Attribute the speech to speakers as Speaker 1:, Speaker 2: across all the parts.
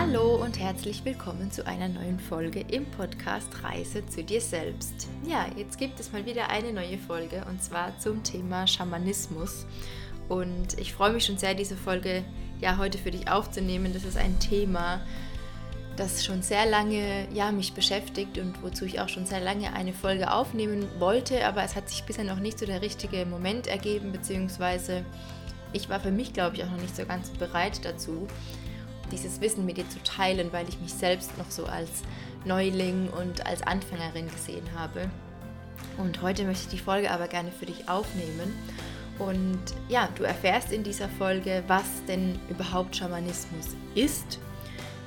Speaker 1: Hallo und herzlich willkommen zu einer neuen Folge im Podcast Reise zu dir selbst. Ja, jetzt gibt es mal wieder eine neue Folge und zwar zum Thema Schamanismus. Und ich freue mich schon sehr, diese Folge ja heute für dich aufzunehmen. Das ist ein Thema, das schon sehr lange ja, mich beschäftigt und wozu ich auch schon sehr lange eine Folge aufnehmen wollte, aber es hat sich bisher noch nicht so der richtige Moment ergeben, beziehungsweise ich war für mich, glaube ich, auch noch nicht so ganz bereit dazu, dieses Wissen mit dir zu teilen, weil ich mich selbst noch so als Neuling und als Anfängerin gesehen habe. Und heute möchte ich die Folge aber gerne für dich aufnehmen. Und ja, du erfährst in dieser Folge, was denn überhaupt Schamanismus ist,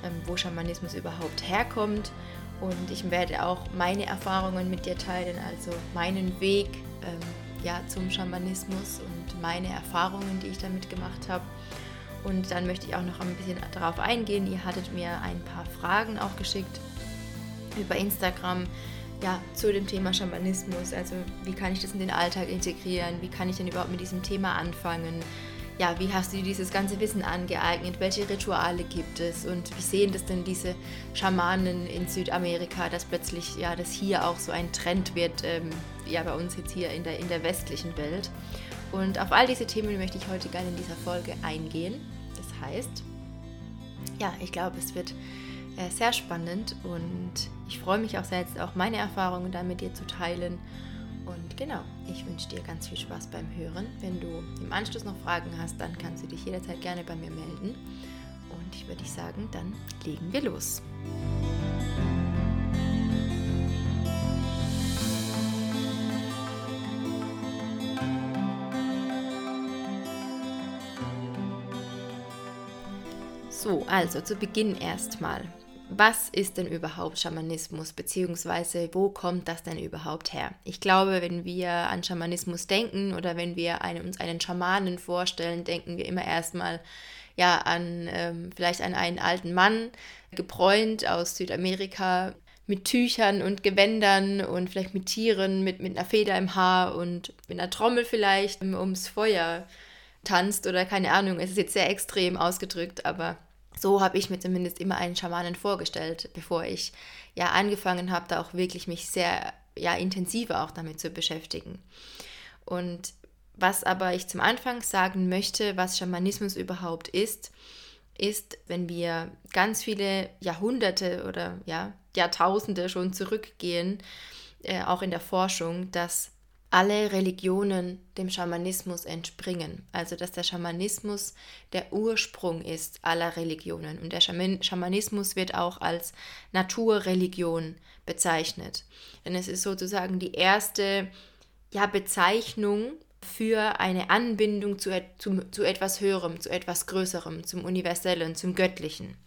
Speaker 1: ähm, wo Schamanismus überhaupt herkommt. Und ich werde auch meine Erfahrungen mit dir teilen, also meinen Weg ähm, ja, zum Schamanismus und meine Erfahrungen, die ich damit gemacht habe. Und dann möchte ich auch noch ein bisschen darauf eingehen. Ihr hattet mir ein paar Fragen auch geschickt über Instagram ja, zu dem Thema Schamanismus. Also wie kann ich das in den Alltag integrieren? Wie kann ich denn überhaupt mit diesem Thema anfangen? Ja, wie hast du dir dieses ganze Wissen angeeignet? Welche Rituale gibt es? Und wie sehen das denn diese Schamanen in Südamerika, dass plötzlich ja, das hier auch so ein Trend wird, ähm, ja, bei uns jetzt hier in der, in der westlichen Welt? Und auf all diese Themen möchte ich heute gerne in dieser Folge eingehen. Das heißt, ja, ich glaube, es wird äh, sehr spannend und ich freue mich auch sehr, jetzt auch meine Erfahrungen da mit dir zu teilen. Und genau, ich wünsche dir ganz viel Spaß beim Hören. Wenn du im Anschluss noch Fragen hast, dann kannst du dich jederzeit gerne bei mir melden. Und ich würde sagen, dann legen wir los. So, also zu Beginn erstmal. Was ist denn überhaupt Schamanismus, beziehungsweise wo kommt das denn überhaupt her? Ich glaube, wenn wir an Schamanismus denken oder wenn wir eine, uns einen Schamanen vorstellen, denken wir immer erstmal ja, an ähm, vielleicht an einen alten Mann, gebräunt aus Südamerika, mit Tüchern und Gewändern und vielleicht mit Tieren, mit, mit einer Feder im Haar und mit einer Trommel vielleicht ums Feuer tanzt oder keine Ahnung. Es ist jetzt sehr extrem ausgedrückt, aber so habe ich mir zumindest immer einen Schamanen vorgestellt, bevor ich ja angefangen habe, da auch wirklich mich sehr ja intensiver auch damit zu beschäftigen. Und was aber ich zum Anfang sagen möchte, was Schamanismus überhaupt ist, ist, wenn wir ganz viele Jahrhunderte oder ja, Jahrtausende schon zurückgehen, äh, auch in der Forschung, dass alle Religionen dem Schamanismus entspringen. Also dass der Schamanismus der Ursprung ist aller Religionen. Und der Schamanismus wird auch als Naturreligion bezeichnet. Denn es ist sozusagen die erste ja, Bezeichnung für eine Anbindung zu, zu, zu etwas Höherem, zu etwas Größerem, zum Universellen, zum Göttlichen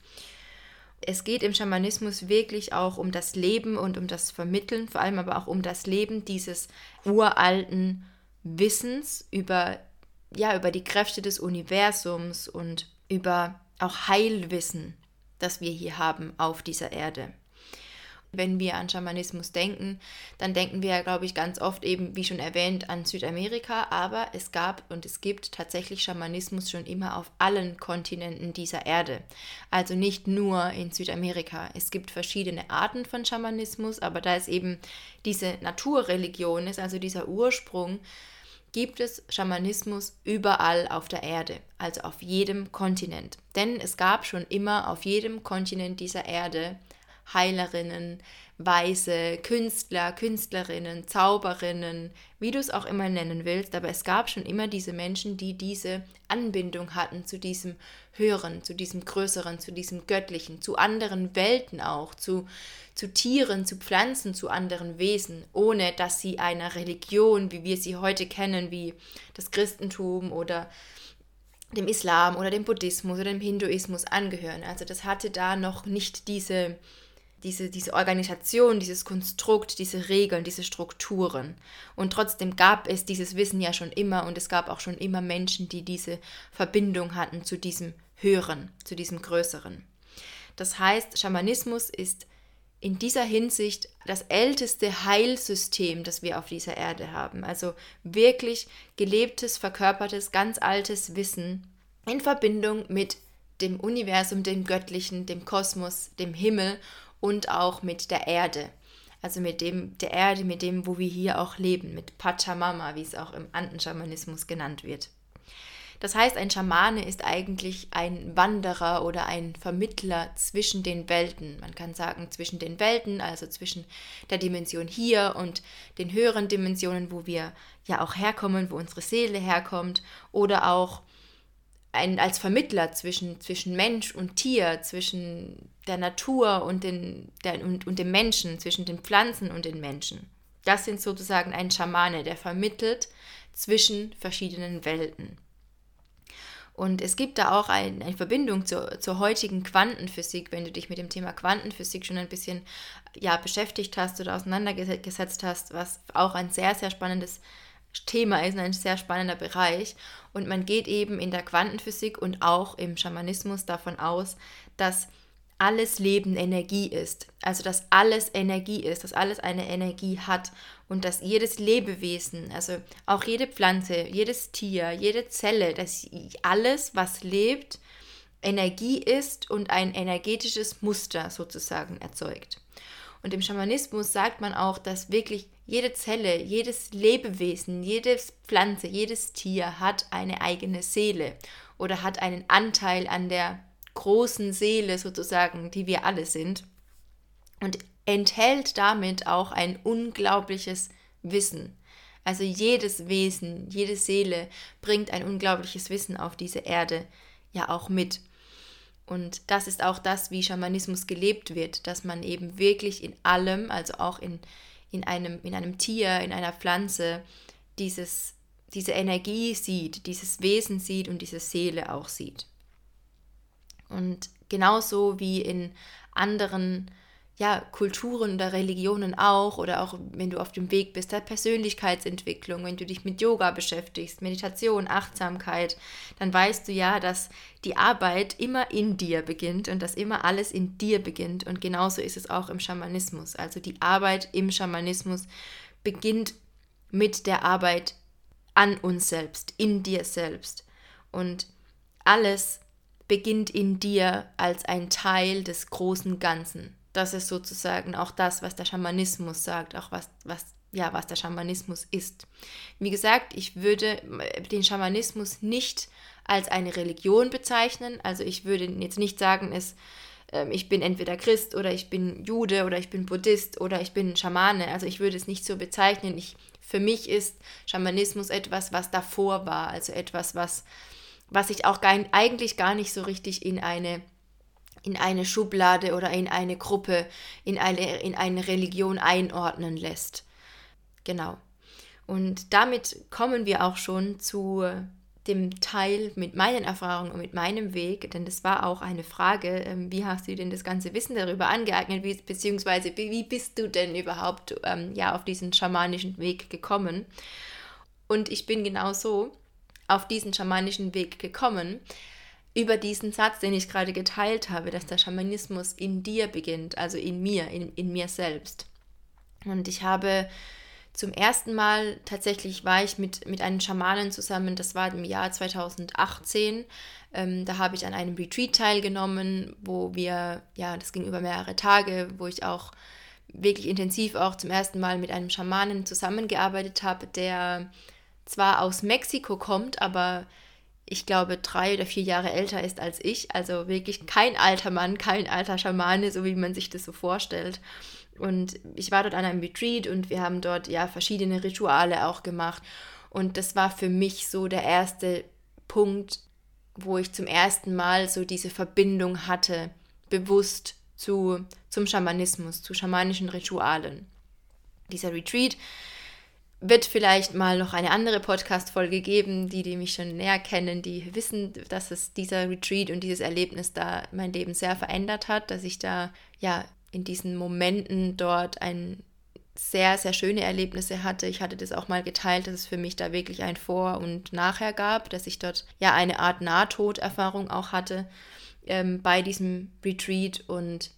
Speaker 1: es geht im Schamanismus wirklich auch um das Leben und um das Vermitteln, vor allem aber auch um das Leben dieses uralten Wissens über, ja, über die Kräfte des Universums und über auch Heilwissen, das wir hier haben auf dieser Erde. Wenn wir an Schamanismus denken, dann denken wir, glaube ich, ganz oft eben, wie schon erwähnt, an Südamerika, aber es gab und es gibt tatsächlich Schamanismus schon immer auf allen Kontinenten dieser Erde. Also nicht nur in Südamerika. Es gibt verschiedene Arten von Schamanismus, aber da es eben diese Naturreligion ist, also dieser Ursprung, gibt es Schamanismus überall auf der Erde, also auf jedem Kontinent. Denn es gab schon immer auf jedem Kontinent dieser Erde Heilerinnen, Weise, Künstler, Künstlerinnen, Zauberinnen, wie du es auch immer nennen willst, aber es gab schon immer diese Menschen, die diese Anbindung hatten zu diesem Höheren, zu diesem Größeren, zu diesem Göttlichen, zu anderen Welten auch, zu, zu Tieren, zu Pflanzen, zu anderen Wesen, ohne dass sie einer Religion, wie wir sie heute kennen, wie das Christentum oder dem Islam oder dem Buddhismus oder dem Hinduismus angehören. Also das hatte da noch nicht diese diese, diese Organisation, dieses Konstrukt, diese Regeln, diese Strukturen. Und trotzdem gab es dieses Wissen ja schon immer und es gab auch schon immer Menschen, die diese Verbindung hatten zu diesem Höheren, zu diesem Größeren. Das heißt, Schamanismus ist in dieser Hinsicht das älteste Heilsystem, das wir auf dieser Erde haben. Also wirklich gelebtes, verkörpertes, ganz altes Wissen in Verbindung mit dem Universum, dem Göttlichen, dem Kosmos, dem Himmel und auch mit der Erde. Also mit dem, der Erde, mit dem, wo wir hier auch leben, mit Pachamama, wie es auch im Andenschamanismus genannt wird. Das heißt, ein Schamane ist eigentlich ein Wanderer oder ein Vermittler zwischen den Welten. Man kann sagen zwischen den Welten, also zwischen der Dimension hier und den höheren Dimensionen, wo wir ja auch herkommen, wo unsere Seele herkommt, oder auch ein, als Vermittler zwischen, zwischen Mensch und Tier, zwischen der Natur und, den, der, und, und dem Menschen, zwischen den Pflanzen und den Menschen. Das sind sozusagen ein Schamane, der vermittelt zwischen verschiedenen Welten. Und es gibt da auch ein, eine Verbindung zur, zur heutigen Quantenphysik, wenn du dich mit dem Thema Quantenphysik schon ein bisschen ja, beschäftigt hast oder auseinandergesetzt hast, was auch ein sehr, sehr spannendes Thema ist, ein sehr spannender Bereich. Und man geht eben in der Quantenphysik und auch im Schamanismus davon aus, dass alles Leben Energie ist. Also dass alles Energie ist, dass alles eine Energie hat und dass jedes Lebewesen, also auch jede Pflanze, jedes Tier, jede Zelle, dass alles, was lebt, Energie ist und ein energetisches Muster sozusagen erzeugt. Und im Schamanismus sagt man auch, dass wirklich jede Zelle, jedes Lebewesen, jede Pflanze, jedes Tier hat eine eigene Seele oder hat einen Anteil an der großen Seele sozusagen, die wir alle sind. Und enthält damit auch ein unglaubliches Wissen. Also jedes Wesen, jede Seele bringt ein unglaubliches Wissen auf diese Erde ja auch mit. Und das ist auch das, wie Schamanismus gelebt wird, dass man eben wirklich in allem, also auch in, in, einem, in einem Tier, in einer Pflanze, dieses, diese Energie sieht, dieses Wesen sieht und diese Seele auch sieht. Und genauso wie in anderen ja, Kulturen oder Religionen auch oder auch wenn du auf dem Weg bist der Persönlichkeitsentwicklung, wenn du dich mit Yoga beschäftigst, Meditation, Achtsamkeit, dann weißt du ja, dass die Arbeit immer in dir beginnt und dass immer alles in dir beginnt und genauso ist es auch im Schamanismus. Also die Arbeit im Schamanismus beginnt mit der Arbeit an uns selbst, in dir selbst und alles beginnt in dir als ein Teil des großen Ganzen. Das ist sozusagen auch das, was der Schamanismus sagt, auch was, was, ja, was der Schamanismus ist. Wie gesagt, ich würde den Schamanismus nicht als eine Religion bezeichnen. Also ich würde jetzt nicht sagen, es, äh, ich bin entweder Christ oder ich bin Jude oder ich bin Buddhist oder ich bin Schamane. Also ich würde es nicht so bezeichnen. Ich, für mich ist Schamanismus etwas, was davor war, also etwas, was, was sich auch gar, eigentlich gar nicht so richtig in eine in eine Schublade oder in eine Gruppe, in eine, in eine Religion einordnen lässt. Genau. Und damit kommen wir auch schon zu dem Teil mit meinen Erfahrungen und mit meinem Weg, denn das war auch eine Frage, ähm, wie hast du denn das ganze Wissen darüber angeeignet, wie, beziehungsweise wie bist du denn überhaupt ähm, ja, auf diesen schamanischen Weg gekommen? Und ich bin genau so auf diesen schamanischen Weg gekommen, über diesen Satz, den ich gerade geteilt habe, dass der Schamanismus in dir beginnt, also in mir, in, in mir selbst. Und ich habe zum ersten Mal, tatsächlich war ich mit, mit einem Schamanen zusammen, das war im Jahr 2018. Ähm, da habe ich an einem Retreat teilgenommen, wo wir, ja, das ging über mehrere Tage, wo ich auch wirklich intensiv auch zum ersten Mal mit einem Schamanen zusammengearbeitet habe, der zwar aus Mexiko kommt, aber ich glaube, drei oder vier Jahre älter ist als ich. Also wirklich kein alter Mann, kein alter Schamane, so wie man sich das so vorstellt. Und ich war dort an einem Retreat und wir haben dort ja verschiedene Rituale auch gemacht. Und das war für mich so der erste Punkt, wo ich zum ersten Mal so diese Verbindung hatte, bewusst zu, zum Schamanismus, zu schamanischen Ritualen. Dieser Retreat wird vielleicht mal noch eine andere Podcast-Folge geben, die, die mich schon näher kennen, die wissen, dass es dieser Retreat und dieses Erlebnis da mein Leben sehr verändert hat, dass ich da ja in diesen Momenten dort ein sehr, sehr schöne Erlebnisse hatte. Ich hatte das auch mal geteilt, dass es für mich da wirklich ein Vor- und Nachher gab, dass ich dort ja eine Art Nahtoderfahrung auch hatte ähm, bei diesem Retreat und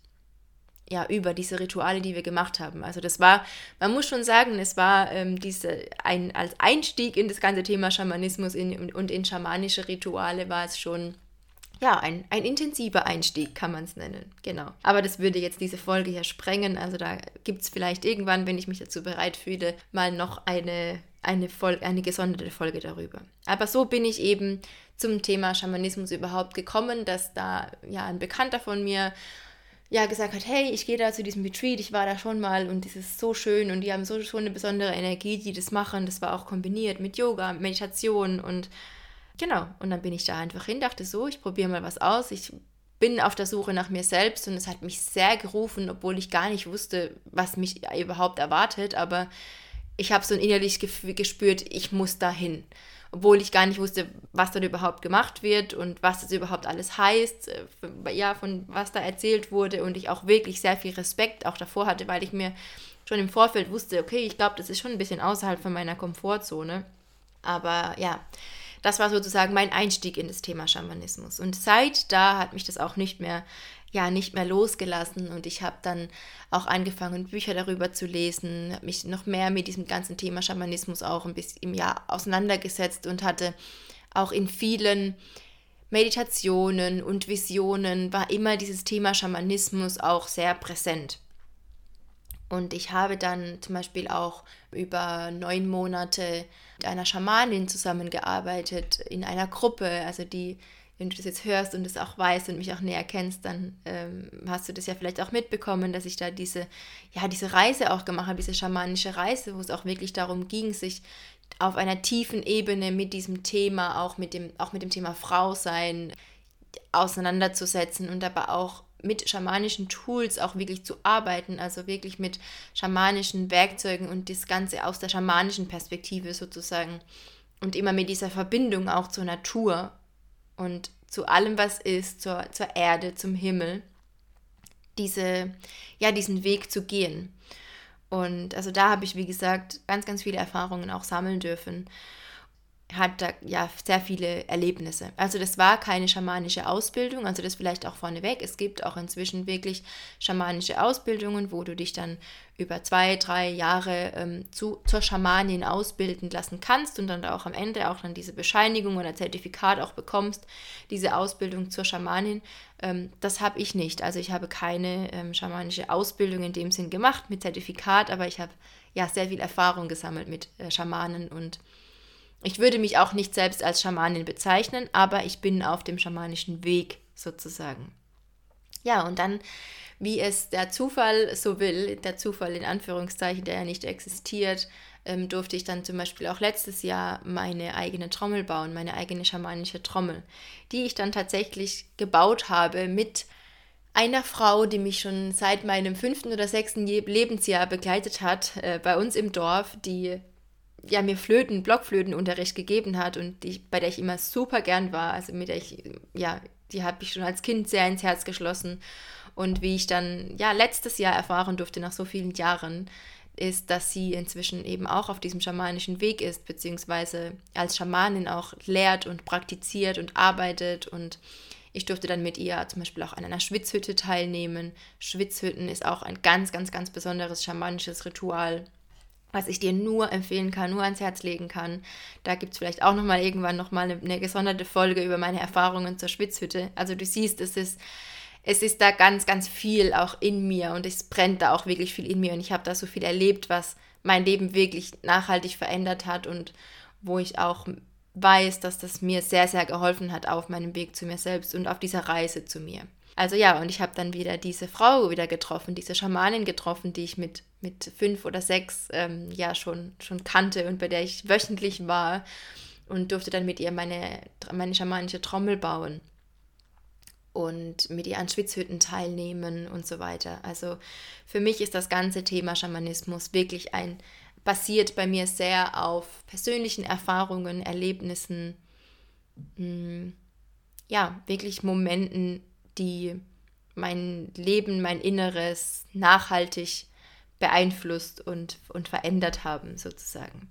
Speaker 1: ja, über diese Rituale, die wir gemacht haben. Also das war, man muss schon sagen, es war ähm, diese, ein, als Einstieg in das ganze Thema Schamanismus in, und in schamanische Rituale war es schon ja, ein, ein intensiver Einstieg kann man es nennen. Genau. Aber das würde jetzt diese Folge hier sprengen. Also da gibt es vielleicht irgendwann, wenn ich mich dazu bereit fühle, mal noch eine, eine, Folge, eine gesonderte Folge darüber. Aber so bin ich eben zum Thema Schamanismus überhaupt gekommen, dass da ja ein Bekannter von mir ja gesagt hat, hey, ich gehe da zu diesem Retreat, ich war da schon mal und das ist so schön und die haben so schon eine besondere Energie, die das machen. Das war auch kombiniert mit Yoga, Meditation und Genau, und dann bin ich da einfach hin, dachte so, ich probiere mal was aus. Ich bin auf der Suche nach mir selbst und es hat mich sehr gerufen, obwohl ich gar nicht wusste, was mich überhaupt erwartet. Aber ich habe so innerlich gespürt, ich muss dahin. Obwohl ich gar nicht wusste, was dort überhaupt gemacht wird und was das überhaupt alles heißt, äh, ja, von was da erzählt wurde und ich auch wirklich sehr viel Respekt auch davor hatte, weil ich mir schon im Vorfeld wusste, okay, ich glaube, das ist schon ein bisschen außerhalb von meiner Komfortzone. Aber ja, das war sozusagen mein Einstieg in das Thema Schamanismus. Und seit da hat mich das auch nicht mehr, ja, nicht mehr losgelassen. Und ich habe dann auch angefangen, Bücher darüber zu lesen, habe mich noch mehr mit diesem ganzen Thema Schamanismus auch ein bisschen im Jahr auseinandergesetzt und hatte auch in vielen Meditationen und Visionen war immer dieses Thema Schamanismus auch sehr präsent. Und ich habe dann zum Beispiel auch über neun Monate mit einer Schamanin zusammengearbeitet in einer Gruppe. Also die, wenn du das jetzt hörst und das auch weißt und mich auch näher kennst, dann ähm, hast du das ja vielleicht auch mitbekommen, dass ich da diese, ja, diese Reise auch gemacht habe, diese schamanische Reise, wo es auch wirklich darum ging, sich auf einer tiefen Ebene mit diesem Thema, auch mit dem, auch mit dem Thema Frau sein, auseinanderzusetzen und aber auch mit schamanischen Tools auch wirklich zu arbeiten, also wirklich mit schamanischen Werkzeugen und das Ganze aus der schamanischen Perspektive sozusagen und immer mit dieser Verbindung auch zur Natur und zu allem, was ist, zur, zur Erde, zum Himmel, diese, ja, diesen Weg zu gehen. Und also da habe ich, wie gesagt, ganz, ganz viele Erfahrungen auch sammeln dürfen hat da ja sehr viele Erlebnisse. Also das war keine schamanische Ausbildung, also das vielleicht auch vorneweg. Es gibt auch inzwischen wirklich schamanische Ausbildungen, wo du dich dann über zwei, drei Jahre ähm, zu, zur Schamanin ausbilden lassen kannst und dann auch am Ende auch dann diese Bescheinigung oder Zertifikat auch bekommst, diese Ausbildung zur Schamanin. Ähm, das habe ich nicht. Also ich habe keine ähm, schamanische Ausbildung in dem Sinn gemacht mit Zertifikat, aber ich habe ja sehr viel Erfahrung gesammelt mit äh, Schamanen und ich würde mich auch nicht selbst als Schamanin bezeichnen, aber ich bin auf dem schamanischen Weg sozusagen. Ja, und dann, wie es der Zufall so will, der Zufall in Anführungszeichen, der ja nicht existiert, ähm, durfte ich dann zum Beispiel auch letztes Jahr meine eigene Trommel bauen, meine eigene schamanische Trommel, die ich dann tatsächlich gebaut habe mit einer Frau, die mich schon seit meinem fünften oder sechsten Lebensjahr begleitet hat, äh, bei uns im Dorf, die ja, mir Flöten, Blockflötenunterricht gegeben hat und die, bei der ich immer super gern war, also mit der ich, ja, die habe ich schon als Kind sehr ins Herz geschlossen. Und wie ich dann, ja, letztes Jahr erfahren durfte, nach so vielen Jahren, ist, dass sie inzwischen eben auch auf diesem schamanischen Weg ist, beziehungsweise als Schamanin auch lehrt und praktiziert und arbeitet. Und ich durfte dann mit ihr zum Beispiel auch an einer Schwitzhütte teilnehmen. Schwitzhütten ist auch ein ganz, ganz, ganz besonderes schamanisches Ritual was ich dir nur empfehlen kann, nur ans Herz legen kann. Da gibt es vielleicht auch nochmal irgendwann nochmal eine, eine gesonderte Folge über meine Erfahrungen zur Schwitzhütte. Also du siehst, es ist, es ist da ganz, ganz viel auch in mir und es brennt da auch wirklich viel in mir und ich habe da so viel erlebt, was mein Leben wirklich nachhaltig verändert hat und wo ich auch weiß, dass das mir sehr, sehr geholfen hat auf meinem Weg zu mir selbst und auf dieser Reise zu mir. Also ja, und ich habe dann wieder diese Frau wieder getroffen, diese Schamanin getroffen, die ich mit, mit fünf oder sechs ähm, ja schon, schon kannte und bei der ich wöchentlich war und durfte dann mit ihr meine, meine schamanische Trommel bauen und mit ihr an Schwitzhütten teilnehmen und so weiter. Also für mich ist das ganze Thema Schamanismus wirklich ein, basiert bei mir sehr auf persönlichen Erfahrungen, Erlebnissen, mh, hm, ja, wirklich Momenten, die mein Leben, mein Inneres nachhaltig beeinflusst und, und verändert haben, sozusagen.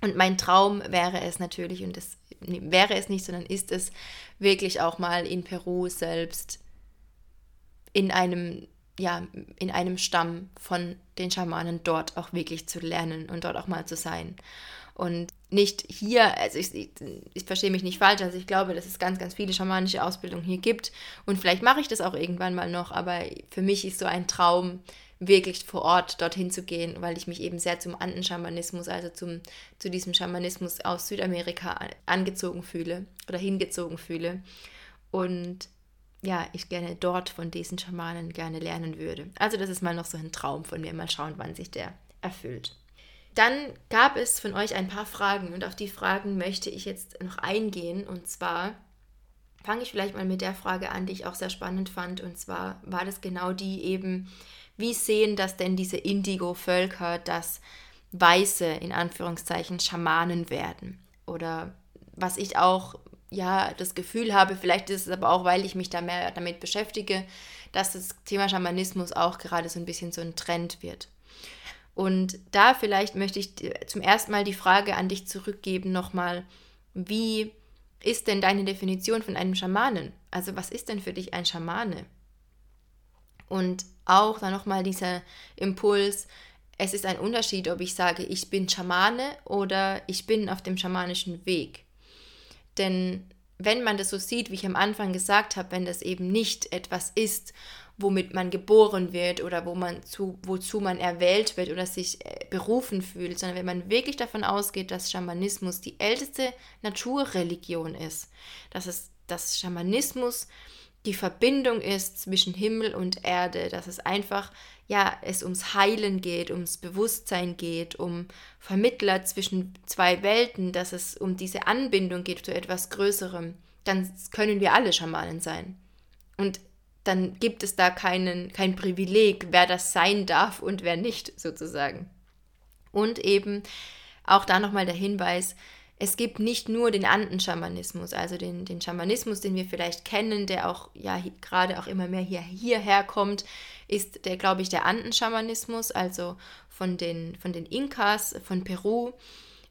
Speaker 1: Und mein Traum wäre es natürlich, und das wäre es nicht, sondern ist es wirklich auch mal in Peru selbst in einem ja, in einem Stamm von den Schamanen dort auch wirklich zu lernen und dort auch mal zu sein. Und nicht hier, also ich, ich, ich, verstehe mich nicht falsch, also ich glaube, dass es ganz, ganz viele schamanische Ausbildungen hier gibt und vielleicht mache ich das auch irgendwann mal noch, aber für mich ist so ein Traum, wirklich vor Ort dorthin zu gehen, weil ich mich eben sehr zum Andenschamanismus, also zum, zu diesem Schamanismus aus Südamerika angezogen fühle oder hingezogen fühle. Und ja, ich gerne dort von diesen Schamanen gerne lernen würde. Also das ist mal noch so ein Traum von mir. Mal schauen, wann sich der erfüllt. Dann gab es von euch ein paar Fragen und auf die Fragen möchte ich jetzt noch eingehen. Und zwar fange ich vielleicht mal mit der Frage an, die ich auch sehr spannend fand. Und zwar war das genau die eben, wie sehen das denn diese Indigo-Völker, dass Weiße in Anführungszeichen Schamanen werden? Oder was ich auch ja das Gefühl habe, vielleicht ist es aber auch, weil ich mich da mehr damit beschäftige, dass das Thema Schamanismus auch gerade so ein bisschen so ein Trend wird. Und da vielleicht möchte ich zum ersten Mal die Frage an dich zurückgeben nochmal, wie ist denn deine Definition von einem Schamanen? Also was ist denn für dich ein Schamane? Und auch dann nochmal dieser Impuls, es ist ein Unterschied, ob ich sage, ich bin Schamane oder ich bin auf dem schamanischen Weg. Denn wenn man das so sieht, wie ich am Anfang gesagt habe, wenn das eben nicht etwas ist, womit man geboren wird oder wo man zu, wozu man erwählt wird oder sich äh, berufen fühlt, sondern wenn man wirklich davon ausgeht, dass Schamanismus die älteste Naturreligion ist, dass es dass Schamanismus die Verbindung ist zwischen Himmel und Erde, dass es einfach ja, es ums Heilen geht, ums Bewusstsein geht, um Vermittler zwischen zwei Welten, dass es um diese Anbindung geht zu etwas Größerem, dann können wir alle Schamanen sein. Und dann gibt es da keinen, kein Privileg, wer das sein darf und wer nicht, sozusagen. Und eben auch da nochmal der Hinweis, es gibt nicht nur den Anden-Schamanismus, also den, den Schamanismus, den wir vielleicht kennen, der auch ja gerade auch immer mehr hier, hierher kommt, ist der, glaube ich, der Anden-Schamanismus, also von den, von den Inkas, von Peru.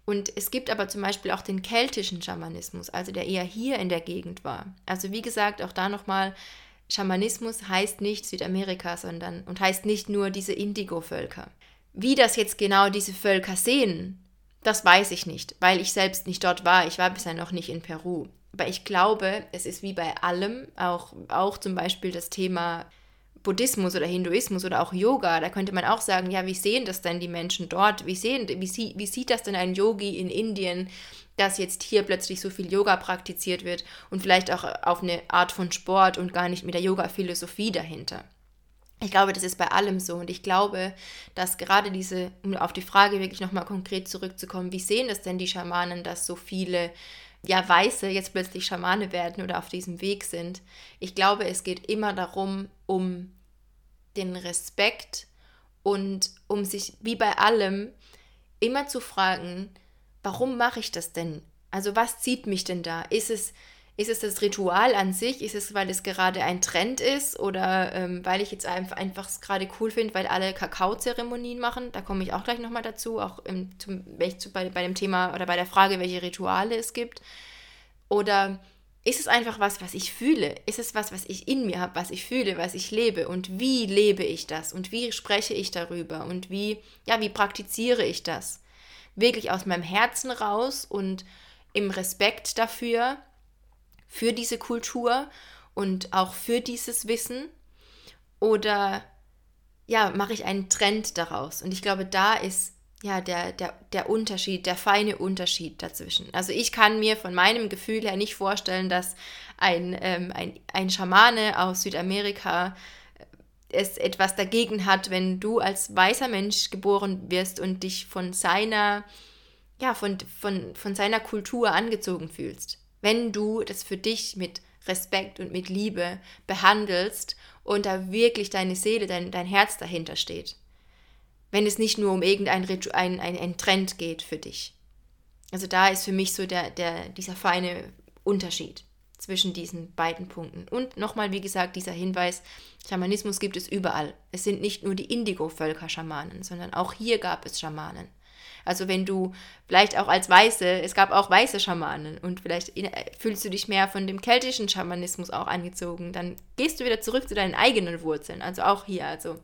Speaker 1: Und es gibt aber zum Beispiel auch den keltischen Schamanismus, also der eher hier in der Gegend war. Also wie gesagt, auch da nochmal, Schamanismus heißt nicht Südamerika, sondern und heißt nicht nur diese Indigo-Völker. Wie das jetzt genau diese Völker sehen, das weiß ich nicht, weil ich selbst nicht dort war. Ich war bisher noch nicht in Peru. Aber ich glaube, es ist wie bei allem, auch, auch zum Beispiel das Thema Buddhismus oder Hinduismus oder auch Yoga, da könnte man auch sagen, ja, wie sehen das denn die Menschen dort? Wie, sehen, wie, wie sieht das denn ein Yogi in Indien, dass jetzt hier plötzlich so viel Yoga praktiziert wird und vielleicht auch auf eine Art von Sport und gar nicht mit der Yoga-Philosophie dahinter? Ich glaube, das ist bei allem so. Und ich glaube, dass gerade diese, um auf die Frage wirklich nochmal konkret zurückzukommen, wie sehen es denn die Schamanen, dass so viele ja, Weiße jetzt plötzlich Schamane werden oder auf diesem Weg sind? Ich glaube, es geht immer darum, um den Respekt und um sich, wie bei allem, immer zu fragen, warum mache ich das denn? Also was zieht mich denn da? Ist es ist es das Ritual an sich? Ist es, weil es gerade ein Trend ist oder ähm, weil ich jetzt einfach, einfach es gerade cool finde, weil alle Kakaozeremonien machen? Da komme ich auch gleich nochmal dazu, auch im, zum, bei, bei dem Thema oder bei der Frage, welche Rituale es gibt. Oder ist es einfach was, was ich fühle? Ist es was, was ich in mir habe, was ich fühle, was ich lebe? Und wie lebe ich das? Und wie spreche ich darüber? Und wie, ja, wie praktiziere ich das? Wirklich aus meinem Herzen raus und im Respekt dafür, für diese Kultur und auch für dieses Wissen? Oder ja, mache ich einen Trend daraus? Und ich glaube, da ist ja der, der, der Unterschied, der feine Unterschied dazwischen. Also ich kann mir von meinem Gefühl her nicht vorstellen, dass ein, ähm, ein, ein Schamane aus Südamerika es etwas dagegen hat, wenn du als weißer Mensch geboren wirst und dich von seiner, ja, von, von, von seiner Kultur angezogen fühlst wenn du das für dich mit Respekt und mit Liebe behandelst und da wirklich deine Seele, dein, dein Herz dahinter steht. Wenn es nicht nur um irgendein ein, ein, ein Trend geht für dich. Also da ist für mich so der, der, dieser feine Unterschied zwischen diesen beiden Punkten. Und nochmal, wie gesagt, dieser Hinweis, Schamanismus gibt es überall. Es sind nicht nur die Indigo-Völker Schamanen, sondern auch hier gab es Schamanen. Also wenn du vielleicht auch als Weiße, es gab auch weiße Schamanen und vielleicht fühlst du dich mehr von dem keltischen Schamanismus auch angezogen, dann gehst du wieder zurück zu deinen eigenen Wurzeln. Also auch hier, also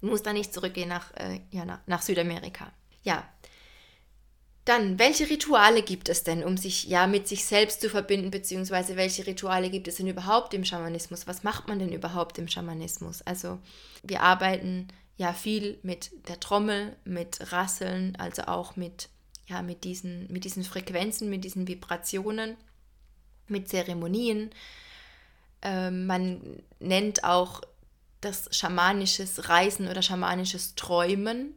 Speaker 1: du musst da nicht zurückgehen nach, äh, ja, nach, nach Südamerika. Ja, dann, welche Rituale gibt es denn, um sich ja mit sich selbst zu verbinden, beziehungsweise welche Rituale gibt es denn überhaupt im Schamanismus? Was macht man denn überhaupt im Schamanismus? Also, wir arbeiten ja viel mit der Trommel, mit Rasseln, also auch mit, ja, mit, diesen, mit diesen Frequenzen, mit diesen Vibrationen, mit Zeremonien. Ähm, man nennt auch das schamanisches Reisen oder schamanisches Träumen,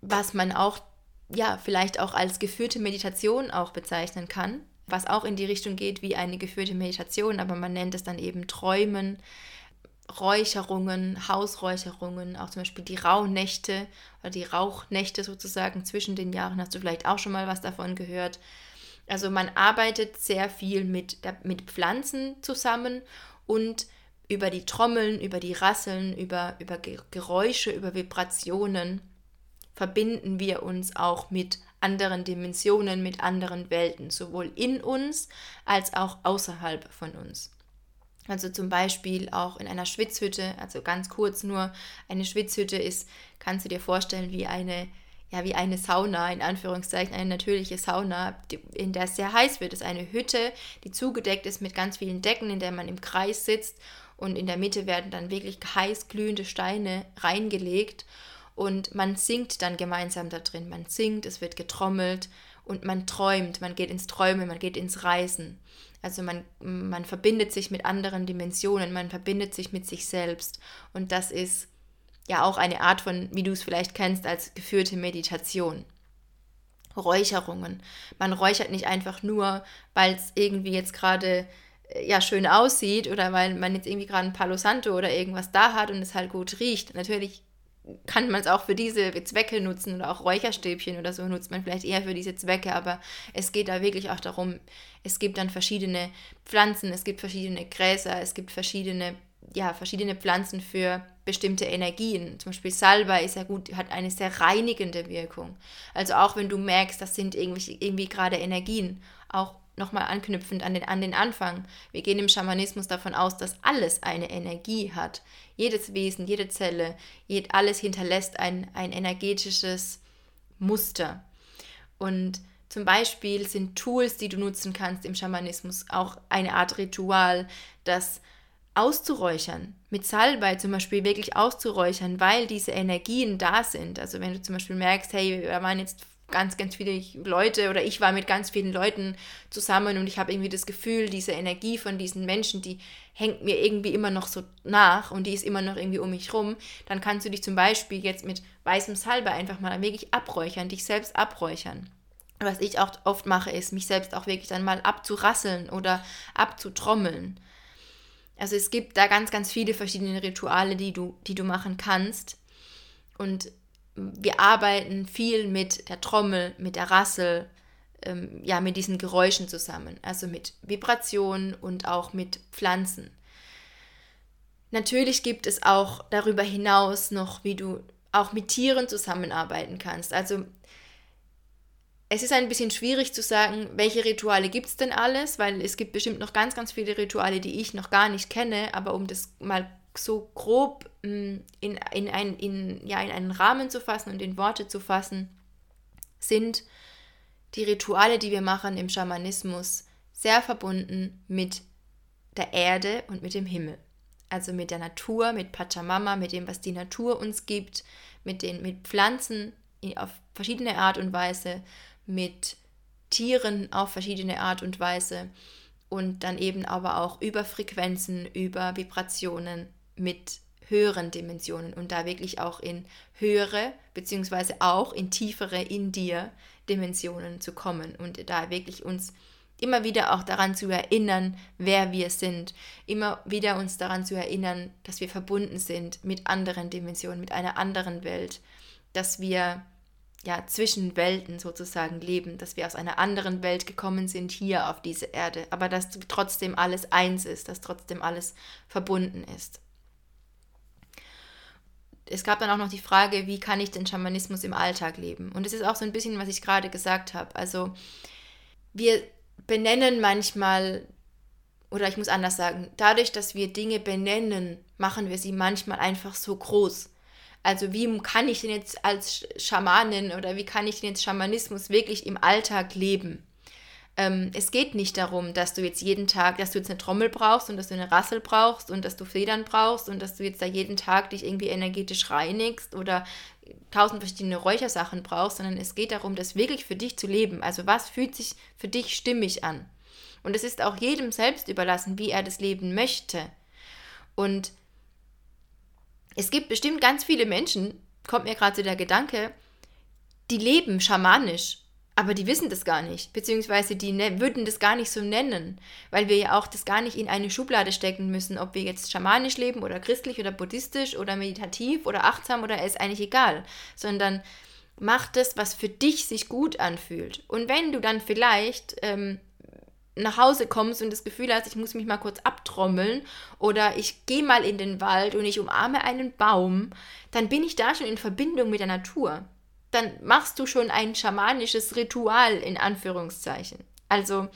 Speaker 1: was man auch ja, vielleicht auch als geführte Meditation auch bezeichnen kann, was auch in die Richtung geht wie eine geführte Meditation, aber man nennt es dann eben Träumen, Räucherungen, Hausräucherungen, auch zum Beispiel die Rauhnächte oder die Rauchnächte sozusagen zwischen den Jahren, hast du vielleicht auch schon mal was davon gehört. Also man arbeitet sehr viel mit, mit Pflanzen zusammen und über die Trommeln, über die Rasseln, über, über Geräusche, über Vibrationen verbinden wir uns auch mit anderen Dimensionen, mit anderen Welten, sowohl in uns als auch außerhalb von uns. Also zum Beispiel auch in einer Schwitzhütte, also ganz kurz nur, eine Schwitzhütte ist, kannst du dir vorstellen, wie eine, ja, wie eine Sauna, in Anführungszeichen, eine natürliche Sauna, in der es sehr heiß wird. Es ist eine Hütte, die zugedeckt ist mit ganz vielen Decken, in der man im Kreis sitzt und in der Mitte werden dann wirklich heiß glühende Steine reingelegt und man singt dann gemeinsam da drin. Man singt, es wird getrommelt und man träumt, man geht ins Träumen, man geht ins Reisen. Also man, man verbindet sich mit anderen Dimensionen, man verbindet sich mit sich selbst. Und das ist ja auch eine Art von, wie du es vielleicht kennst, als geführte Meditation. Räucherungen. Man räuchert nicht einfach nur, weil es irgendwie jetzt gerade äh, ja schön aussieht oder weil man jetzt irgendwie gerade ein Palo Santo oder irgendwas da hat und es halt gut riecht. Natürlich kann man es auch für diese Zwecke nutzen oder auch Räucherstäbchen oder so nutzt man vielleicht eher für diese Zwecke, aber es geht da wirklich auch darum, es gibt dann verschiedene Pflanzen, es gibt verschiedene Gräser, es gibt verschiedene, ja, verschiedene Pflanzen für bestimmte Energien. Zum Beispiel Salbei ist ja gut, hat eine sehr reinigende Wirkung. Also auch wenn du merkst, das sind irgendwie, irgendwie gerade Energien, auch nochmal anknüpfend an den, an den Anfang. Wir gehen im Schamanismus davon aus, dass alles eine Energie hat. Jedes Wesen, jede Zelle, jed, alles hinterlässt ein, ein energetisches Muster. Und zum Beispiel sind Tools, die du nutzen kannst im Schamanismus, auch eine Art Ritual, das auszuräuchern, mit Salbei zum Beispiel wirklich auszuräuchern, weil diese Energien da sind. Also wenn du zum Beispiel merkst, hey, wir waren jetzt ganz, ganz viele Leute oder ich war mit ganz vielen Leuten zusammen und ich habe irgendwie das Gefühl, diese Energie von diesen Menschen, die hängt mir irgendwie immer noch so nach und die ist immer noch irgendwie um mich rum, dann kannst du dich zum Beispiel jetzt mit weißem Salbe einfach mal wirklich abräuchern, dich selbst abräuchern. Was ich auch oft mache, ist, mich selbst auch wirklich dann mal abzurasseln oder abzutrommeln. Also es gibt da ganz, ganz viele verschiedene Rituale, die du, die du machen kannst. Und wir arbeiten viel mit der Trommel, mit der Rassel, ähm, ja, mit diesen Geräuschen zusammen, also mit Vibrationen und auch mit Pflanzen. Natürlich gibt es auch darüber hinaus noch, wie du auch mit Tieren zusammenarbeiten kannst. Also es ist ein bisschen schwierig zu sagen, welche Rituale gibt es denn alles, weil es gibt bestimmt noch ganz, ganz viele Rituale, die ich noch gar nicht kenne, aber um das mal so grob mm, in, in, ein, in, ja, in einen Rahmen zu fassen und in Worte zu fassen, sind die Rituale, die wir machen im Schamanismus, sehr verbunden mit der Erde und mit dem Himmel. Also mit der Natur, mit Pachamama, mit dem, was die Natur uns gibt, mit, den, mit Pflanzen auf verschiedene Art und Weise, mit Tieren auf verschiedene Art und Weise und dann eben aber auch über Frequenzen, über Vibrationen mit höheren Dimensionen und da wirklich auch in höhere, beziehungsweise auch in tiefere in dir Dimensionen zu kommen und da wirklich uns immer wieder auch daran zu erinnern, wer wir sind, immer wieder uns daran zu erinnern, dass wir verbunden sind mit anderen Dimensionen, mit einer anderen Welt, dass wir ja zwischen Welten sozusagen leben, dass wir aus einer anderen Welt gekommen sind hier auf diese Erde, aber dass trotzdem alles eins ist, dass trotzdem alles verbunden ist. Es gab dann auch noch die Frage, wie kann ich den Schamanismus im Alltag leben? Und es ist auch so ein bisschen, was ich gerade gesagt habe. Also wir benennen manchmal, oder ich muss anders sagen, dadurch, dass wir Dinge benennen, machen wir sie manchmal einfach so groß. Also wie kann ich denn jetzt als Schamanin oder wie kann ich denn jetzt Schamanismus wirklich im Alltag leben? Ähm, es geht nicht darum, dass du jetzt jeden Tag, dass du jetzt eine Trommel brauchst und dass du eine Rassel brauchst und dass du Federn brauchst und dass du jetzt da jeden Tag dich irgendwie energetisch reinigst oder tausend verschiedene Räuchersachen brauchst, sondern es geht darum, das wirklich für dich zu leben. Also was fühlt sich für dich stimmig an? Und es ist auch jedem selbst überlassen, wie er das leben möchte. Und es gibt bestimmt ganz viele Menschen, kommt mir gerade so der Gedanke, die leben schamanisch aber die wissen das gar nicht, beziehungsweise die ne würden das gar nicht so nennen, weil wir ja auch das gar nicht in eine Schublade stecken müssen, ob wir jetzt schamanisch leben oder christlich oder buddhistisch oder meditativ oder achtsam oder ist eigentlich egal, sondern mach das, was für dich sich gut anfühlt. Und wenn du dann vielleicht ähm, nach Hause kommst und das Gefühl hast, ich muss mich mal kurz abtrommeln oder ich gehe mal in den Wald und ich umarme einen Baum, dann bin ich da schon in Verbindung mit der Natur dann machst du schon ein schamanisches Ritual in Anführungszeichen. Also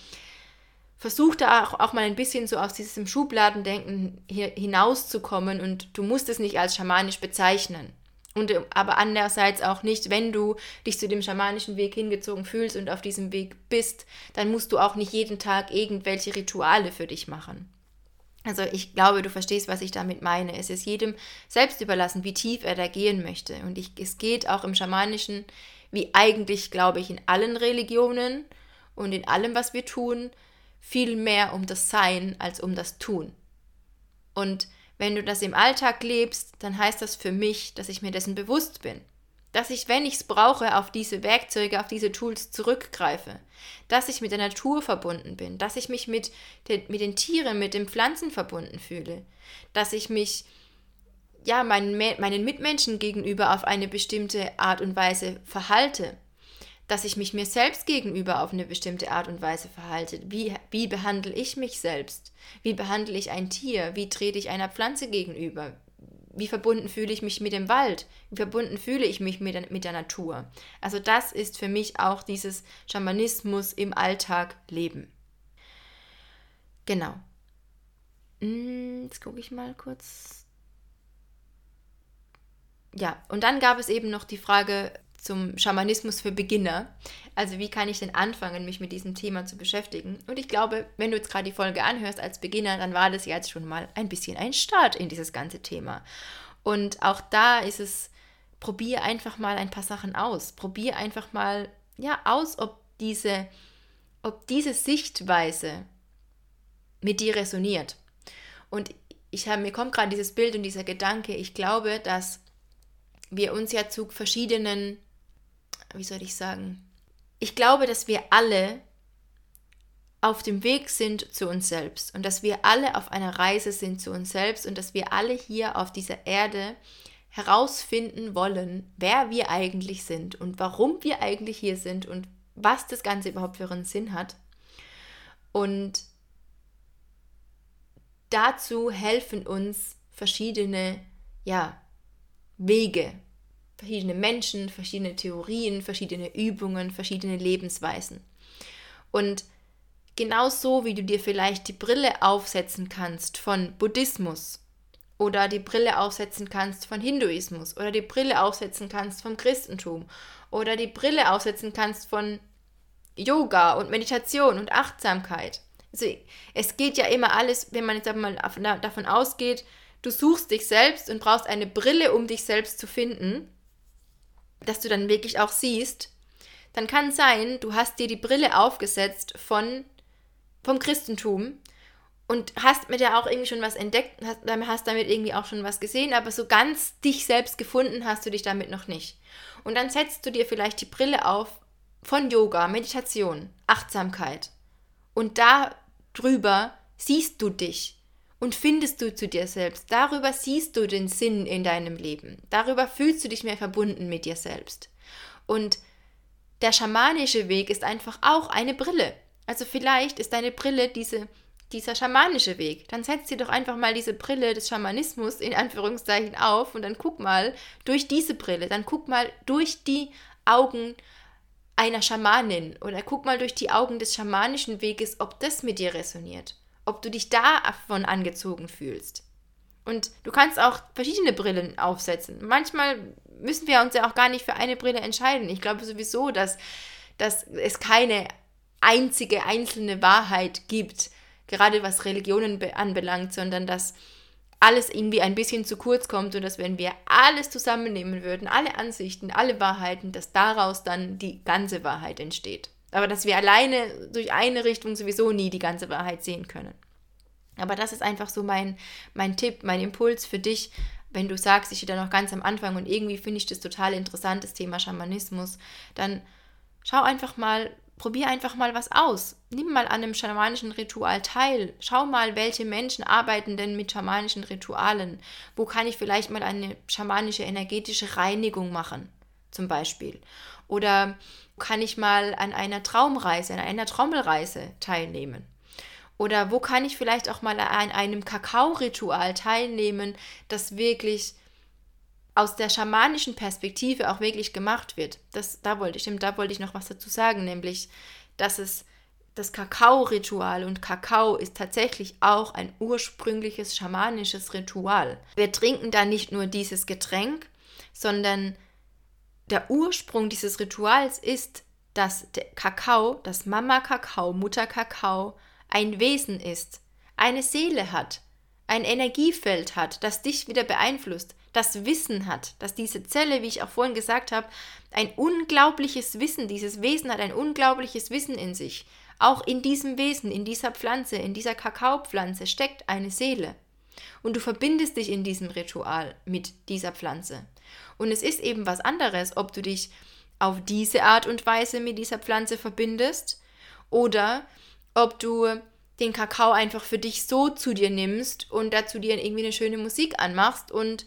Speaker 1: versuch da auch, auch mal ein bisschen so aus diesem Schubladendenken hier hinauszukommen und du musst es nicht als schamanisch bezeichnen. Und, aber andererseits auch nicht, wenn du dich zu dem schamanischen Weg hingezogen fühlst und auf diesem Weg bist, dann musst du auch nicht jeden Tag irgendwelche Rituale für dich machen. Also ich glaube, du verstehst, was ich damit meine. Es ist jedem selbst überlassen, wie tief er da gehen möchte. Und ich, es geht auch im Schamanischen, wie eigentlich, glaube ich, in allen Religionen und in allem, was wir tun, viel mehr um das Sein als um das Tun. Und wenn du das im Alltag lebst, dann heißt das für mich, dass ich mir dessen bewusst bin dass ich, wenn ich es brauche, auf diese Werkzeuge, auf diese Tools zurückgreife, dass ich mit der Natur verbunden bin, dass ich mich mit, den, mit den Tieren, mit den Pflanzen verbunden fühle, dass ich mich ja, meinen, meinen Mitmenschen gegenüber auf eine bestimmte Art und Weise verhalte, dass ich mich mir selbst gegenüber auf eine bestimmte Art und Weise verhalte. Wie, wie behandle ich mich selbst? Wie behandle ich ein Tier? Wie trete ich einer Pflanze gegenüber? Wie verbunden fühle ich mich mit dem Wald, wie verbunden fühle ich mich mit der, mit der Natur. Also das ist für mich auch dieses Schamanismus im Alltag leben. Genau. Hm, jetzt gucke ich mal kurz. Ja, und dann gab es eben noch die Frage, zum Schamanismus für Beginner. Also wie kann ich denn anfangen, mich mit diesem Thema zu beschäftigen? Und ich glaube, wenn du jetzt gerade die Folge anhörst als Beginner, dann war das jetzt schon mal ein bisschen ein Start in dieses ganze Thema. Und auch da ist es, probier einfach mal ein paar Sachen aus. Probier einfach mal ja aus, ob diese, ob diese Sichtweise mit dir resoniert. Und ich habe, mir kommt gerade dieses Bild und dieser Gedanke, ich glaube, dass wir uns ja zu verschiedenen wie soll ich sagen, ich glaube, dass wir alle auf dem Weg sind zu uns selbst und dass wir alle auf einer Reise sind zu uns selbst und dass wir alle hier auf dieser Erde herausfinden wollen, wer wir eigentlich sind und warum wir eigentlich hier sind und was das Ganze überhaupt für einen Sinn hat. Und dazu helfen uns verschiedene ja, Wege, verschiedene Menschen, verschiedene Theorien, verschiedene Übungen, verschiedene Lebensweisen. Und genauso wie du dir vielleicht die Brille aufsetzen kannst von Buddhismus oder die Brille aufsetzen kannst von Hinduismus oder die Brille aufsetzen kannst vom Christentum oder die Brille aufsetzen kannst von Yoga und Meditation und Achtsamkeit. Also es geht ja immer alles, wenn man jetzt mal davon ausgeht, du suchst dich selbst und brauchst eine Brille, um dich selbst zu finden, dass du dann wirklich auch siehst, dann kann sein, du hast dir die Brille aufgesetzt von, vom Christentum und hast mit der auch irgendwie schon was entdeckt, hast, hast damit irgendwie auch schon was gesehen, aber so ganz dich selbst gefunden hast du dich damit noch nicht. Und dann setzt du dir vielleicht die Brille auf von Yoga, Meditation, Achtsamkeit. Und da drüber siehst du dich und findest du zu dir selbst. Darüber siehst du den Sinn in deinem Leben. Darüber fühlst du dich mehr verbunden mit dir selbst. Und der schamanische Weg ist einfach auch eine Brille. Also vielleicht ist deine Brille diese dieser schamanische Weg. Dann setz dir doch einfach mal diese Brille des Schamanismus in Anführungszeichen auf und dann guck mal durch diese Brille, dann guck mal durch die Augen einer Schamanin oder guck mal durch die Augen des schamanischen Weges, ob das mit dir resoniert, ob du dich davon angezogen fühlst. Und du kannst auch verschiedene Brillen aufsetzen. Manchmal müssen wir uns ja auch gar nicht für eine Brille entscheiden. Ich glaube sowieso, dass, dass es keine einzige einzelne Wahrheit gibt, gerade was Religionen anbelangt, sondern dass alles irgendwie ein bisschen zu kurz kommt und dass wenn wir alles zusammennehmen würden, alle Ansichten, alle Wahrheiten, dass daraus dann die ganze Wahrheit entsteht. Aber dass wir alleine durch eine Richtung sowieso nie die ganze Wahrheit sehen können. Aber das ist einfach so mein, mein Tipp, mein Impuls für dich, wenn du sagst, ich stehe da noch ganz am Anfang und irgendwie finde ich das total interessant, das Thema Schamanismus, dann schau einfach mal, probier einfach mal was aus. Nimm mal an einem schamanischen Ritual teil. Schau mal, welche Menschen arbeiten denn mit schamanischen Ritualen. Wo kann ich vielleicht mal eine schamanische energetische Reinigung machen, zum Beispiel. Oder kann ich mal an einer Traumreise, an einer Trommelreise teilnehmen. Oder wo kann ich vielleicht auch mal an einem Kakao-Ritual teilnehmen, das wirklich aus der schamanischen Perspektive auch wirklich gemacht wird. Das, da wollte ich, da wollte ich noch was dazu sagen, nämlich, dass es das Kakao-Ritual und Kakao ist tatsächlich auch ein ursprüngliches schamanisches Ritual. Wir trinken da nicht nur dieses Getränk, sondern der Ursprung dieses Rituals ist, dass der Kakao, das Mama Kakao, Mutter Kakao, ein Wesen ist, eine Seele hat, ein Energiefeld hat, das dich wieder beeinflusst, das Wissen hat, dass diese Zelle, wie ich auch vorhin gesagt habe, ein unglaubliches Wissen, dieses Wesen hat ein unglaubliches Wissen in sich. Auch in diesem Wesen, in dieser Pflanze, in dieser Kakaopflanze steckt eine Seele. Und du verbindest dich in diesem Ritual mit dieser Pflanze. Und es ist eben was anderes, ob du dich auf diese Art und Weise mit dieser Pflanze verbindest oder ob du den Kakao einfach für dich so zu dir nimmst und dazu dir irgendwie eine schöne Musik anmachst und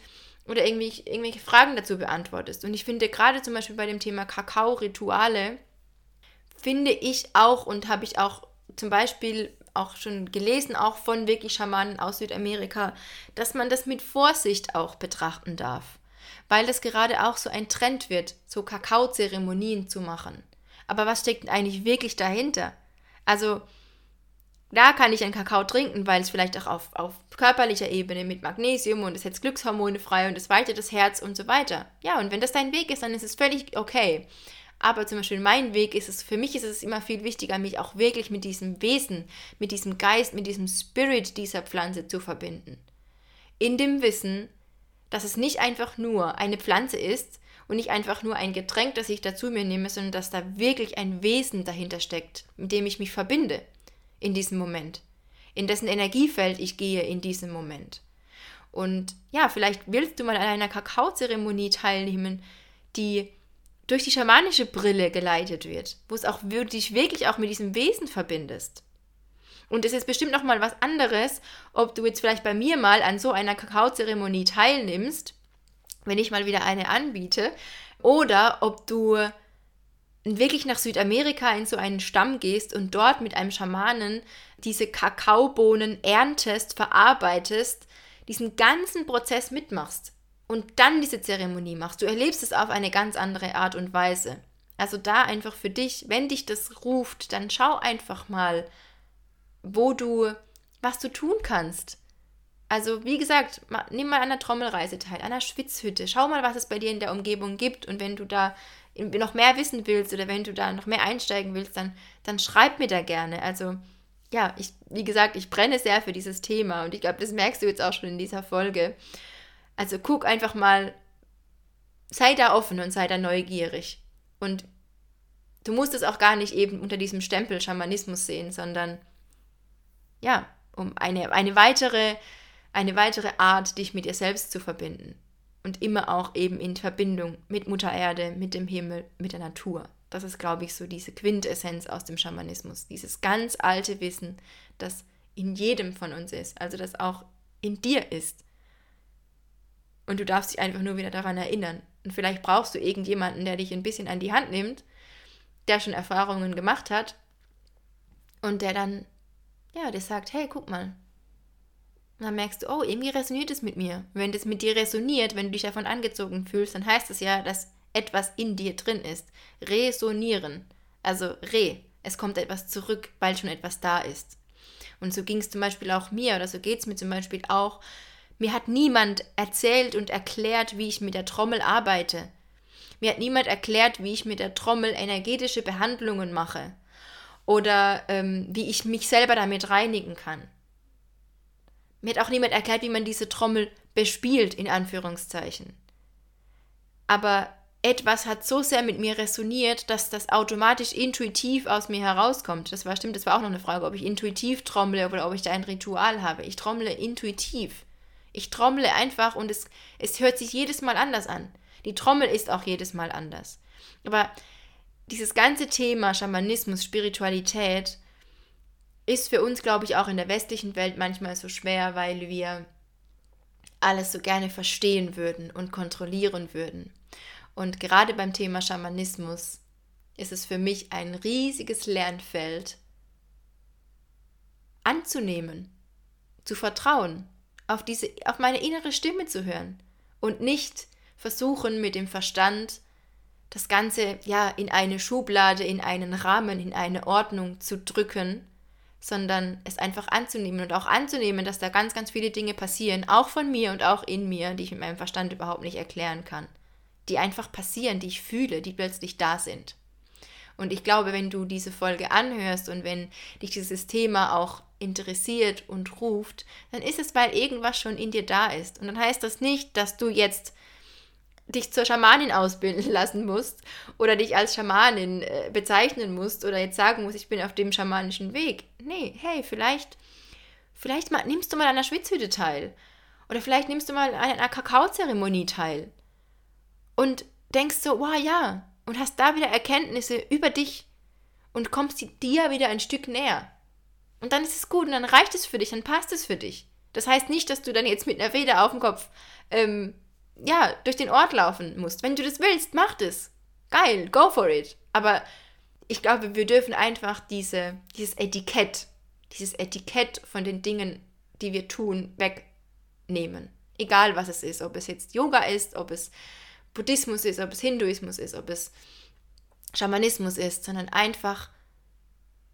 Speaker 1: oder irgendwie, irgendwelche Fragen dazu beantwortest. Und ich finde gerade zum Beispiel bei dem Thema Kakao-Rituale, finde ich auch und habe ich auch zum Beispiel auch schon gelesen, auch von wirklich Schamanen aus Südamerika, dass man das mit Vorsicht auch betrachten darf. Weil das gerade auch so ein Trend wird, so Kakaozeremonien zu machen. Aber was steckt eigentlich wirklich dahinter? Also, da kann ich einen Kakao trinken, weil es vielleicht auch auf, auf körperlicher Ebene mit Magnesium und es setzt Glückshormone frei und es weitet das Herz und so weiter. Ja, und wenn das dein Weg ist, dann ist es völlig okay. Aber zum Beispiel mein Weg ist es, für mich ist es immer viel wichtiger, mich auch wirklich mit diesem Wesen, mit diesem Geist, mit diesem Spirit dieser Pflanze zu verbinden. In dem Wissen, dass es nicht einfach nur eine Pflanze ist und nicht einfach nur ein Getränk, das ich dazu mir nehme, sondern dass da wirklich ein Wesen dahinter steckt, mit dem ich mich verbinde in diesem Moment, in dessen Energiefeld ich gehe in diesem Moment. Und ja, vielleicht willst du mal an einer Kakaozeremonie teilnehmen, die durch die schamanische Brille geleitet wird, wo es auch wo dich wirklich auch mit diesem Wesen verbindest. Und es ist bestimmt noch mal was anderes, ob du jetzt vielleicht bei mir mal an so einer Kakaozeremonie teilnimmst, wenn ich mal wieder eine anbiete, oder ob du wirklich nach Südamerika in so einen Stamm gehst und dort mit einem Schamanen diese Kakaobohnen erntest, verarbeitest, diesen ganzen Prozess mitmachst und dann diese Zeremonie machst. Du erlebst es auf eine ganz andere Art und Weise. Also da einfach für dich, wenn dich das ruft, dann schau einfach mal, wo du, was du tun kannst. Also wie gesagt, nimm mal an einer Trommelreise teil, an einer Schwitzhütte. Schau mal, was es bei dir in der Umgebung gibt und wenn du da noch mehr wissen willst oder wenn du da noch mehr einsteigen willst, dann, dann schreib mir da gerne. Also ja, ich, wie gesagt, ich brenne sehr für dieses Thema und ich glaube, das merkst du jetzt auch schon in dieser Folge. Also guck einfach mal, sei da offen und sei da neugierig. Und du musst es auch gar nicht eben unter diesem Stempel Schamanismus sehen, sondern ja, um eine, eine, weitere, eine weitere Art, dich mit dir selbst zu verbinden und immer auch eben in Verbindung mit Mutter Erde, mit dem Himmel, mit der Natur. Das ist, glaube ich, so diese Quintessenz aus dem Schamanismus. Dieses ganz alte Wissen, das in jedem von uns ist, also das auch in dir ist. Und du darfst dich einfach nur wieder daran erinnern. Und vielleicht brauchst du irgendjemanden, der dich ein bisschen an die Hand nimmt, der schon Erfahrungen gemacht hat und der dann ja, der sagt, hey, guck mal. Dann merkst du, oh, irgendwie resoniert es mit mir. wenn das mit dir resoniert, wenn du dich davon angezogen fühlst, dann heißt es ja, dass etwas in dir drin ist. Resonieren. Also re. Es kommt etwas zurück, weil schon etwas da ist. Und so ging es zum Beispiel auch mir, oder so geht es mir zum Beispiel auch. Mir hat niemand erzählt und erklärt, wie ich mit der Trommel arbeite. Mir hat niemand erklärt, wie ich mit der Trommel energetische Behandlungen mache oder ähm, wie ich mich selber damit reinigen kann. Mir hat auch niemand erklärt, wie man diese Trommel bespielt, in Anführungszeichen. Aber etwas hat so sehr mit mir resoniert, dass das automatisch intuitiv aus mir herauskommt. Das war stimmt, das war auch noch eine Frage, ob ich intuitiv trommle oder ob ich da ein Ritual habe. Ich trommle intuitiv. Ich trommle einfach und es, es hört sich jedes Mal anders an. Die Trommel ist auch jedes Mal anders. Aber dieses ganze Thema Schamanismus, Spiritualität ist für uns, glaube ich, auch in der westlichen Welt manchmal so schwer, weil wir alles so gerne verstehen würden und kontrollieren würden. Und gerade beim Thema Schamanismus ist es für mich ein riesiges Lernfeld, anzunehmen, zu vertrauen, auf, diese, auf meine innere Stimme zu hören und nicht versuchen mit dem Verstand das Ganze ja in eine Schublade, in einen Rahmen, in eine Ordnung zu drücken, sondern es einfach anzunehmen und auch anzunehmen, dass da ganz, ganz viele Dinge passieren, auch von mir und auch in mir, die ich mit meinem Verstand überhaupt nicht erklären kann, die einfach passieren, die ich fühle, die plötzlich da sind. Und ich glaube, wenn du diese Folge anhörst und wenn dich dieses Thema auch interessiert und ruft, dann ist es, weil irgendwas schon in dir da ist. Und dann heißt das nicht, dass du jetzt dich zur Schamanin ausbilden lassen musst oder dich als Schamanin äh, bezeichnen musst oder jetzt sagen musst, ich bin auf dem schamanischen Weg. Nee, hey, vielleicht, vielleicht mal, nimmst du mal an einer Schwitzhütte teil. Oder vielleicht nimmst du mal an einer Kakaozeremonie teil. Und denkst so, wow, ja. Und hast da wieder Erkenntnisse über dich und kommst dir wieder ein Stück näher. Und dann ist es gut und dann reicht es für dich, dann passt es für dich. Das heißt nicht, dass du dann jetzt mit einer Feder auf dem Kopf ähm, ja, durch den Ort laufen musst. Wenn du das willst, mach das. Geil, go for it. Aber ich glaube, wir dürfen einfach diese, dieses Etikett, dieses Etikett von den Dingen, die wir tun, wegnehmen. Egal was es ist, ob es jetzt Yoga ist, ob es Buddhismus ist, ob es Hinduismus ist, ob es Schamanismus ist, sondern einfach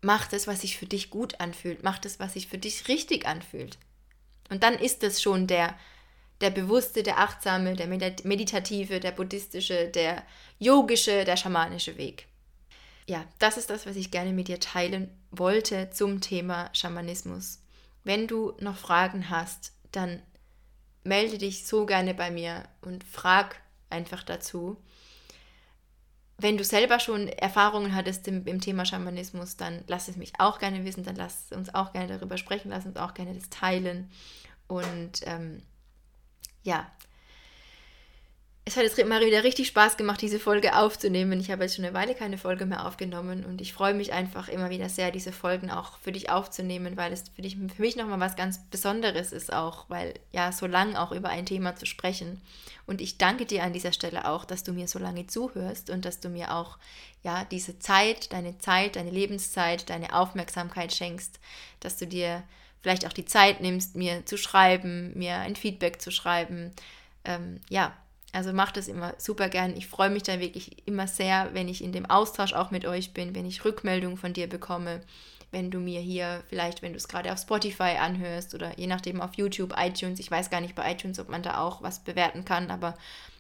Speaker 1: mach das, was sich für dich gut anfühlt, mach das, was sich für dich richtig anfühlt. Und dann ist es schon der, der bewusste, der achtsame, der meditative, der buddhistische, der yogische, der schamanische Weg. Ja, das ist das, was ich gerne mit dir teilen wollte zum Thema Schamanismus. Wenn du noch Fragen hast, dann melde dich so gerne bei mir und frag einfach dazu. Wenn du selber schon Erfahrungen hattest im, im, Thema Schamanismus, dann lass es mich auch gerne wissen, dann lass uns auch gerne darüber sprechen, lass uns auch gerne das teilen. Und ähm, ja, es hat jetzt mal wieder richtig Spaß gemacht, diese Folge aufzunehmen. Ich habe jetzt schon eine Weile keine Folge mehr aufgenommen und ich freue mich einfach immer wieder sehr, diese Folgen auch für dich aufzunehmen, weil es für, dich, für mich nochmal was ganz Besonderes ist auch, weil ja, so lang auch über ein Thema zu sprechen. Und ich danke dir an dieser Stelle auch, dass du mir so lange zuhörst und dass du mir auch ja, diese Zeit, deine Zeit, deine Lebenszeit, deine Aufmerksamkeit schenkst, dass du dir vielleicht auch die Zeit nimmst, mir zu schreiben, mir ein Feedback zu schreiben. Ähm, ja, also macht das immer super gern. Ich freue mich da wirklich immer sehr, wenn ich in dem Austausch auch mit euch bin, wenn ich Rückmeldungen von dir bekomme, wenn du mir hier vielleicht, wenn du es gerade auf Spotify anhörst oder je nachdem auf YouTube, iTunes, ich weiß gar nicht bei iTunes, ob man da auch was bewerten kann, aber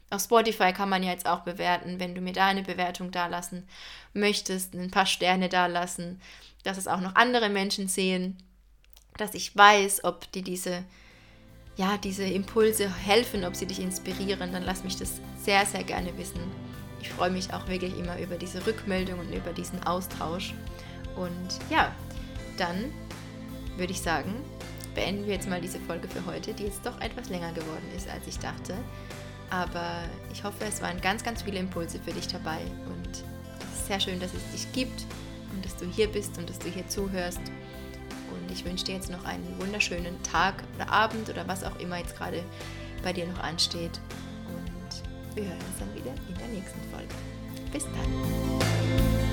Speaker 1: auf Spotify kann man ja jetzt auch bewerten, wenn du mir da eine Bewertung dalassen möchtest, ein paar Sterne dalassen, dass es auch noch andere Menschen sehen dass ich weiß, ob dir diese, ja, diese Impulse helfen, ob sie dich inspirieren, dann lass mich das sehr, sehr gerne wissen. Ich freue mich auch wirklich immer über diese Rückmeldung und über diesen Austausch. Und ja, dann würde ich sagen, beenden wir jetzt mal diese Folge für heute, die jetzt doch etwas länger geworden ist, als ich dachte. Aber ich hoffe, es waren ganz, ganz viele Impulse für dich dabei. Und es ist sehr schön, dass es dich gibt und dass du hier bist und dass du hier zuhörst. Und ich wünsche dir jetzt noch einen wunderschönen Tag oder Abend oder was auch immer jetzt gerade bei dir noch ansteht. Und wir hören uns dann wieder in der nächsten Folge. Bis dann.